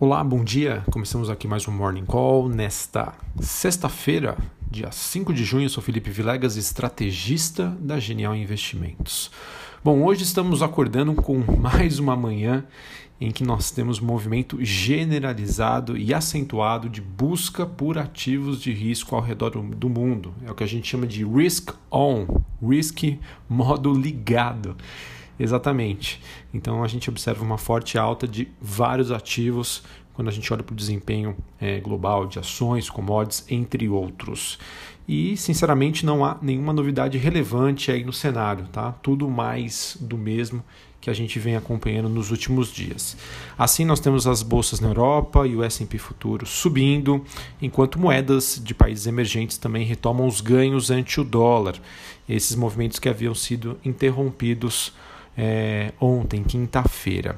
Olá, bom dia. Começamos aqui mais um Morning Call nesta sexta-feira, dia 5 de junho. Eu sou Felipe Vilegas, estrategista da Genial Investimentos. Bom, hoje estamos acordando com mais uma manhã em que nós temos movimento generalizado e acentuado de busca por ativos de risco ao redor do mundo. É o que a gente chama de risk on, risk modo ligado. Exatamente. Então a gente observa uma forte alta de vários ativos quando a gente olha para o desempenho é, global de ações, commodities, entre outros. E, sinceramente, não há nenhuma novidade relevante aí no cenário, tá? Tudo mais do mesmo que a gente vem acompanhando nos últimos dias. Assim, nós temos as bolsas na Europa e o S&P futuro subindo, enquanto moedas de países emergentes também retomam os ganhos ante o dólar. Esses movimentos que haviam sido interrompidos é, ontem, quinta-feira.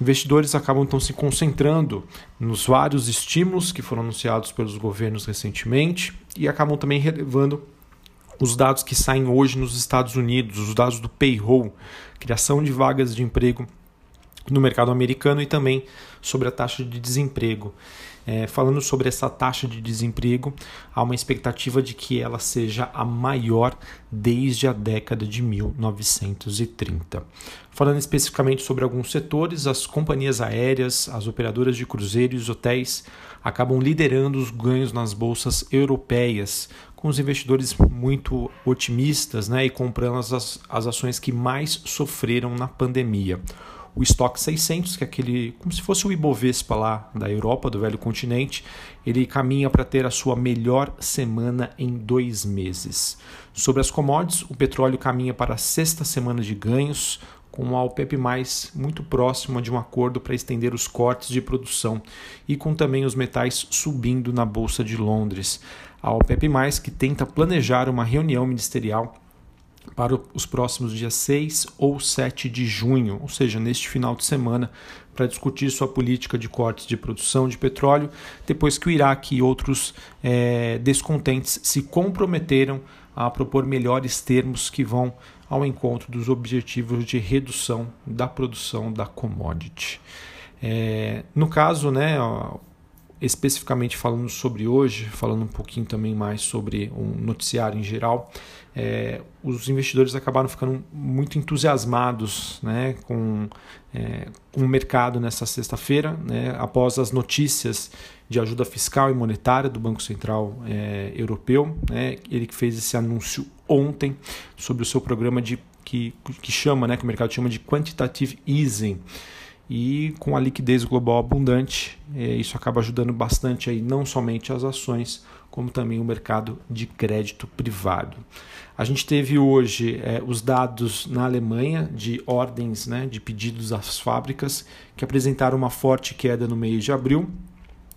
Investidores acabam então se concentrando nos vários estímulos que foram anunciados pelos governos recentemente e acabam também relevando os dados que saem hoje nos Estados Unidos, os dados do payroll, criação de vagas de emprego no mercado americano e também sobre a taxa de desemprego. É, falando sobre essa taxa de desemprego, há uma expectativa de que ela seja a maior desde a década de 1930. Falando especificamente sobre alguns setores, as companhias aéreas, as operadoras de cruzeiro e hotéis acabam liderando os ganhos nas bolsas europeias, com os investidores muito otimistas né, e comprando as, as ações que mais sofreram na pandemia o estoque 600, que é aquele, como se fosse o Ibovespa lá da Europa, do velho continente, ele caminha para ter a sua melhor semana em dois meses. Sobre as commodities, o petróleo caminha para a sexta semana de ganhos, com a OPEP+, muito próxima de um acordo para estender os cortes de produção e com também os metais subindo na Bolsa de Londres. A OPEP+, que tenta planejar uma reunião ministerial para os próximos dias 6 ou 7 de junho, ou seja, neste final de semana, para discutir sua política de cortes de produção de petróleo, depois que o Iraque e outros é, descontentes se comprometeram a propor melhores termos que vão ao encontro dos objetivos de redução da produção da commodity. É, no caso, né, especificamente falando sobre hoje, falando um pouquinho também mais sobre um noticiário em geral, é, os investidores acabaram ficando muito entusiasmados né, com, é, com o mercado nessa sexta-feira, né, após as notícias de ajuda fiscal e monetária do Banco Central é, Europeu. Né, ele que fez esse anúncio ontem sobre o seu programa de que, que chama, né, que o mercado chama de quantitative easing e com a liquidez global abundante, é, isso acaba ajudando bastante aí não somente as ações, como também o mercado de crédito privado. A gente teve hoje é, os dados na Alemanha de ordens né, de pedidos às fábricas que apresentaram uma forte queda no mês de abril.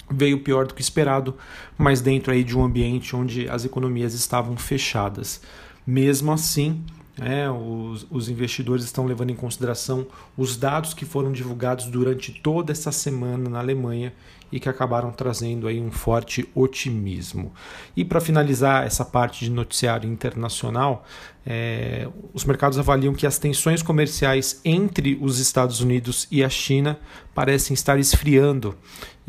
Veio pior do que esperado, mas dentro aí de um ambiente onde as economias estavam fechadas. Mesmo assim, é, os, os, investidores estão levando em consideração os dados que foram divulgados durante toda essa semana na Alemanha e que acabaram trazendo aí um forte otimismo. E para finalizar essa parte de noticiário internacional, é, os mercados avaliam que as tensões comerciais entre os Estados Unidos e a China parecem estar esfriando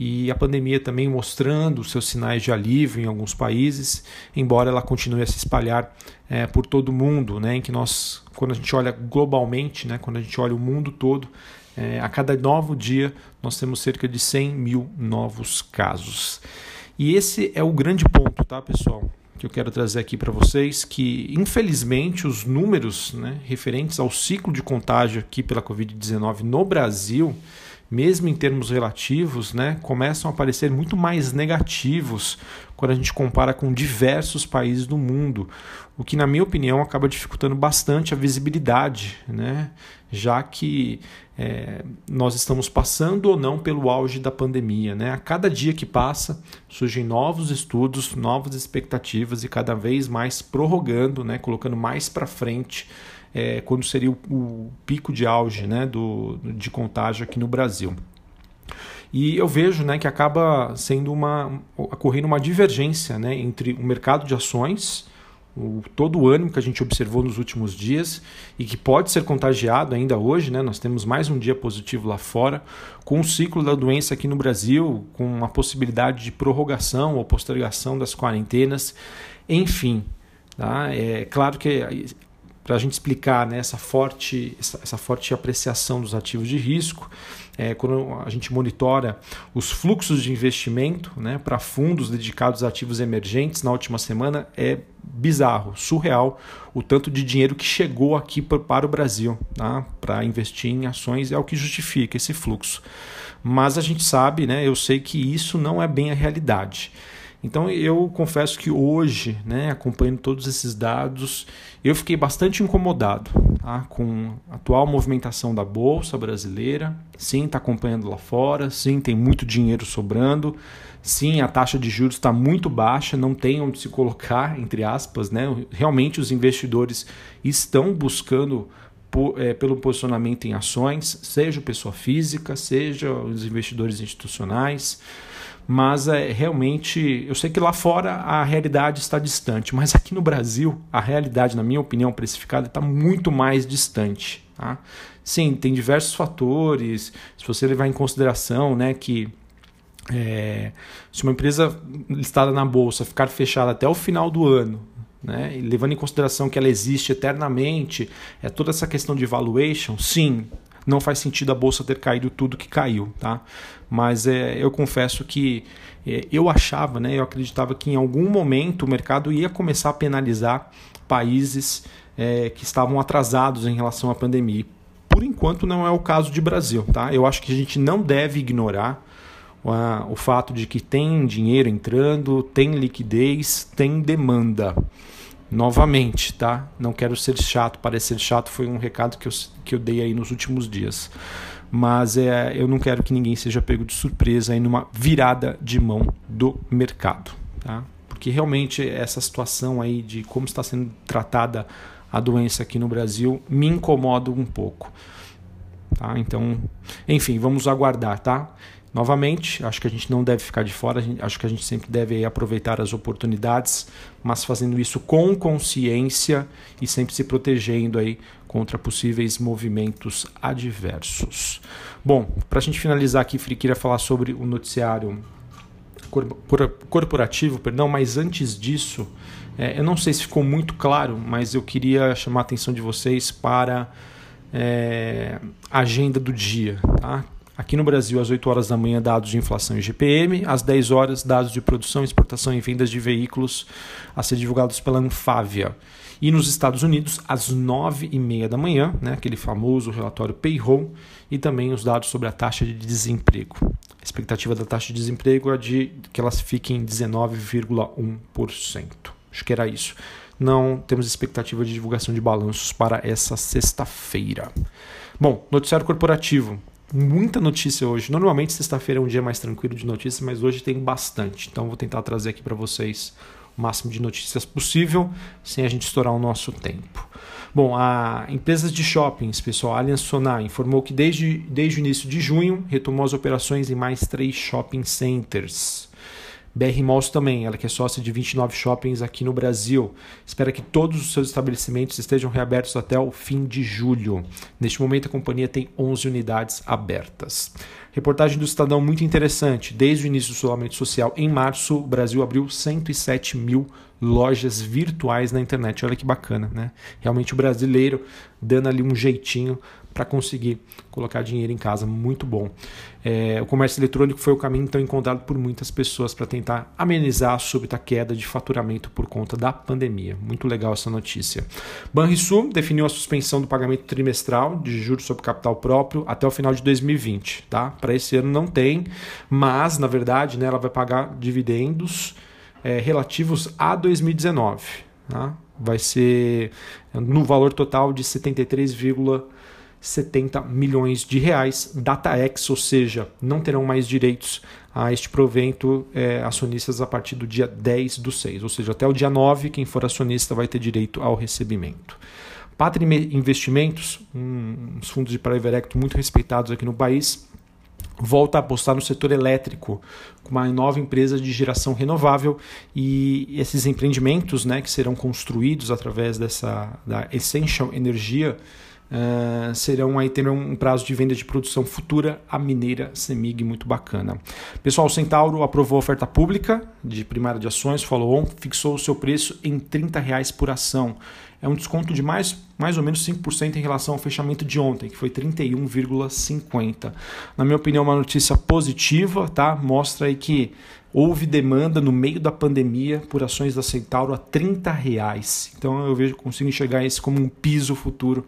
e a pandemia também mostrando seus sinais de alívio em alguns países, embora ela continue a se espalhar é, por todo o mundo, né, em que nós, quando a gente olha globalmente, né, quando a gente olha o mundo todo, é, a cada novo dia nós temos cerca de 100 mil novos casos. E esse é o grande ponto, tá, pessoal? Que eu quero trazer aqui para vocês, que infelizmente os números né, referentes ao ciclo de contágio aqui pela Covid-19 no Brasil mesmo em termos relativos, né, começam a parecer muito mais negativos quando a gente compara com diversos países do mundo, o que, na minha opinião, acaba dificultando bastante a visibilidade, né, já que é, nós estamos passando ou não pelo auge da pandemia. Né? A cada dia que passa, surgem novos estudos, novas expectativas e cada vez mais prorrogando, né, colocando mais para frente é, quando seria o, o, pico de auge né, do, de contágio aqui no Brasil. E eu vejo né, que acaba sendo uma ocorrendo uma divergência né, entre o mercado de ações, o, todo o ânimo que a gente observou nos últimos dias e que pode ser contagiado ainda hoje, né? Nós temos mais um dia positivo lá fora, com o ciclo da doença aqui no Brasil, com a possibilidade de prorrogação ou postergação das quarentenas, enfim. Tá? É claro que para a gente explicar né, essa, forte, essa, essa, forte apreciação dos ativos de risco, é, quando a gente monitora os fluxos de investimento né, para fundos dedicados a ativos emergentes na última semana, é bizarro, surreal o tanto de dinheiro que chegou aqui para o Brasil tá, para investir em ações, é o que justifica esse fluxo. Mas a gente sabe, né, eu sei que isso não é bem a realidade. Então eu confesso que hoje, né, acompanhando todos esses dados, eu fiquei bastante incomodado tá, com a atual movimentação da Bolsa brasileira. Sim, está acompanhando lá fora, sim, tem muito dinheiro sobrando, sim, a taxa de juros está muito baixa, não tem onde se colocar, entre aspas. Né? Realmente os investidores estão buscando é, pelo posicionamento em ações, seja pessoa física, seja os investidores institucionais mas é, realmente eu sei que lá fora a realidade está distante, mas aqui no Brasil a realidade, na minha opinião, precificada está muito mais distante. Tá? Sim, tem diversos fatores. Se você levar em consideração, né, que é, se uma empresa listada na bolsa ficar fechada até o final do ano, né, levando em consideração que ela existe eternamente, é toda essa questão de valuation, sim, não faz sentido a bolsa ter caído tudo que caiu, tá? Mas é, eu confesso que é, eu achava, né, eu acreditava que em algum momento o mercado ia começar a penalizar países é, que estavam atrasados em relação à pandemia. Por enquanto não é o caso de Brasil, tá? Eu acho que a gente não deve ignorar o fato de que tem dinheiro entrando, tem liquidez, tem demanda. Novamente, tá? Não quero ser chato, parecer chato foi um recado que eu, que eu dei aí nos últimos dias. Mas é, eu não quero que ninguém seja pego de surpresa aí numa virada de mão do mercado, tá? Porque realmente essa situação aí de como está sendo tratada a doença aqui no Brasil me incomoda um pouco. Tá? Então, enfim, vamos aguardar, tá? Novamente, acho que a gente não deve ficar de fora, acho que a gente sempre deve aproveitar as oportunidades, mas fazendo isso com consciência e sempre se protegendo aí contra possíveis movimentos adversos. Bom, para a gente finalizar aqui, Fri, queria falar sobre o noticiário corporativo, perdão, mas antes disso, é, eu não sei se ficou muito claro, mas eu queria chamar a atenção de vocês para é, a agenda do dia, tá? Aqui no Brasil, às 8 horas da manhã, dados de inflação e GPM. Às 10 horas, dados de produção, exportação e vendas de veículos a ser divulgados pela Anfávia. E nos Estados Unidos, às 9 e meia da manhã, né, aquele famoso relatório payroll, e também os dados sobre a taxa de desemprego. A expectativa da taxa de desemprego é de que elas fiquem em 19,1%. Acho que era isso. Não temos expectativa de divulgação de balanços para essa sexta-feira. Bom, noticiário corporativo muita notícia hoje. Normalmente sexta-feira é um dia mais tranquilo de notícias, mas hoje tem bastante. Então vou tentar trazer aqui para vocês o máximo de notícias possível, sem a gente estourar o nosso tempo. Bom, a empresas de shoppings, pessoal, a Allianz Sonar informou que desde, desde o início de junho retomou as operações em mais três shopping centers. BR Malls também, ela que é sócia de 29 shoppings aqui no Brasil. Espera que todos os seus estabelecimentos estejam reabertos até o fim de julho. Neste momento, a companhia tem 11 unidades abertas. Reportagem do Estadão muito interessante. Desde o início do isolamento social, em março, o Brasil abriu 107 mil lojas virtuais na internet. Olha que bacana, né? Realmente o brasileiro dando ali um jeitinho para conseguir colocar dinheiro em casa. Muito bom. É, o comércio eletrônico foi o caminho então encontrado por muitas pessoas para tentar amenizar a súbita queda de faturamento por conta da pandemia. Muito legal essa notícia. Banrisul definiu a suspensão do pagamento trimestral de juros sobre capital próprio até o final de 2020. Tá? Para esse ano não tem, mas na verdade né, ela vai pagar dividendos é, relativos a 2019. Tá? Vai ser no valor total de 73, 70 milhões de reais. DataX, ou seja, não terão mais direitos a este provento é, acionistas a partir do dia 10 do 6, ou seja, até o dia 9, quem for acionista vai ter direito ao recebimento. Pátria Investimentos, uns fundos de private equity muito respeitados aqui no país, volta a apostar no setor elétrico, com uma nova empresa de geração renovável e esses empreendimentos né, que serão construídos através dessa da Essential Energia uh, serão aí terão um prazo de venda de produção futura a mineira Semig muito bacana. Pessoal, o Centauro aprovou a oferta pública de primária de ações, follow-on, fixou o seu preço em 30 reais por ação é um desconto de mais, mais ou menos 5% em relação ao fechamento de ontem, que foi 31,50. Na minha opinião, uma notícia positiva, tá? Mostra aí que houve demanda no meio da pandemia por ações da Centauro a 30 reais. Então eu vejo consigo enxergar isso como um piso futuro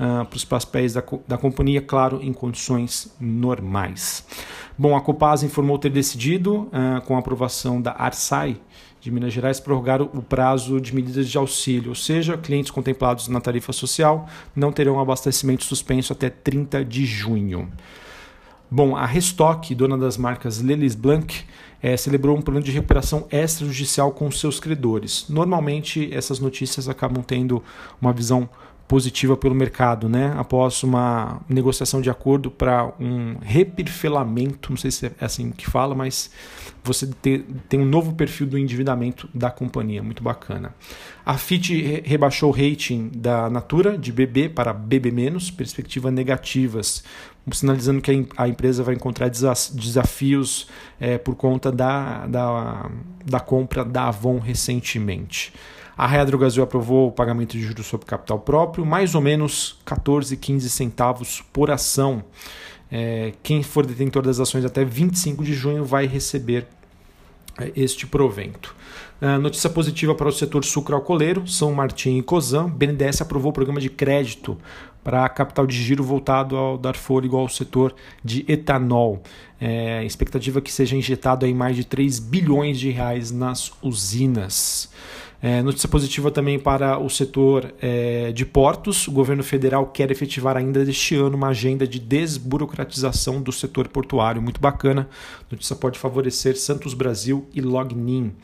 uh, para os papéis da, da companhia, claro, em condições normais. Bom, a Copasa informou ter decidido, uh, com a aprovação da Arsai, de Minas Gerais prorrogaram o prazo de medidas de auxílio, ou seja, clientes contemplados na tarifa social não terão abastecimento suspenso até 30 de junho. Bom, a Restock, dona das marcas Lelis Blanc, é, celebrou um plano de recuperação extrajudicial com seus credores. Normalmente, essas notícias acabam tendo uma visão positiva pelo mercado, né? Após uma negociação de acordo para um reperfilamento, não sei se é assim que fala, mas você tem, tem um novo perfil do endividamento da companhia, muito bacana. A FIT rebaixou o rating da Natura de BB para BB-, perspectivas negativas, sinalizando que a empresa vai encontrar desafios é, por conta da, da, da compra da Avon recentemente. A Raia Drogasil aprovou o pagamento de juros sobre capital próprio, mais ou menos 14, 15 centavos por ação. É, quem for detentor das ações até 25 de junho vai receber é, este provento. Uh, notícia positiva para o setor sucroalcooleiro, São Martin e Cosan. BNDES aprovou o programa de crédito para capital de giro voltado ao dar fôlego ao setor de etanol. É, expectativa que seja injetado aí mais de 3 bilhões de reais nas usinas. É, notícia positiva também para o setor é, de portos. O governo federal quer efetivar ainda este ano uma agenda de desburocratização do setor portuário. Muito bacana. Notícia pode favorecer Santos Brasil e Lognin.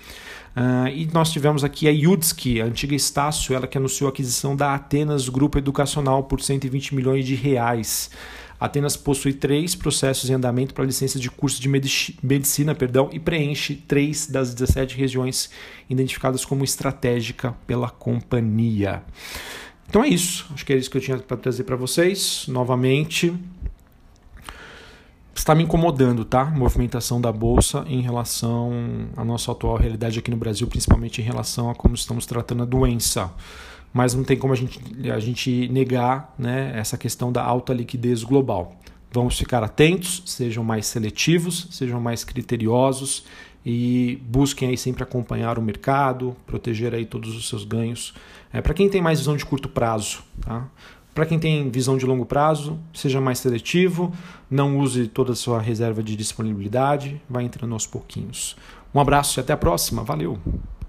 Uh, e nós tivemos aqui a Yudski, a antiga Estácio, ela que anunciou a aquisição da Atenas Grupo Educacional por 120 milhões de reais. Atenas possui três processos em andamento para licença de curso de medicina perdão, e preenche três das 17 regiões identificadas como estratégica pela companhia. Então é isso. Acho que é isso que eu tinha para trazer para vocês. Novamente, está me incomodando, tá? A movimentação da bolsa em relação à nossa atual realidade aqui no Brasil, principalmente em relação a como estamos tratando a doença mas não tem como a gente, a gente negar né, essa questão da alta liquidez global. Vamos ficar atentos, sejam mais seletivos, sejam mais criteriosos e busquem aí sempre acompanhar o mercado, proteger aí todos os seus ganhos. É, Para quem tem mais visão de curto prazo, tá? Para quem tem visão de longo prazo, seja mais seletivo, não use toda a sua reserva de disponibilidade, vai entrando aos pouquinhos. Um abraço e até a próxima. Valeu!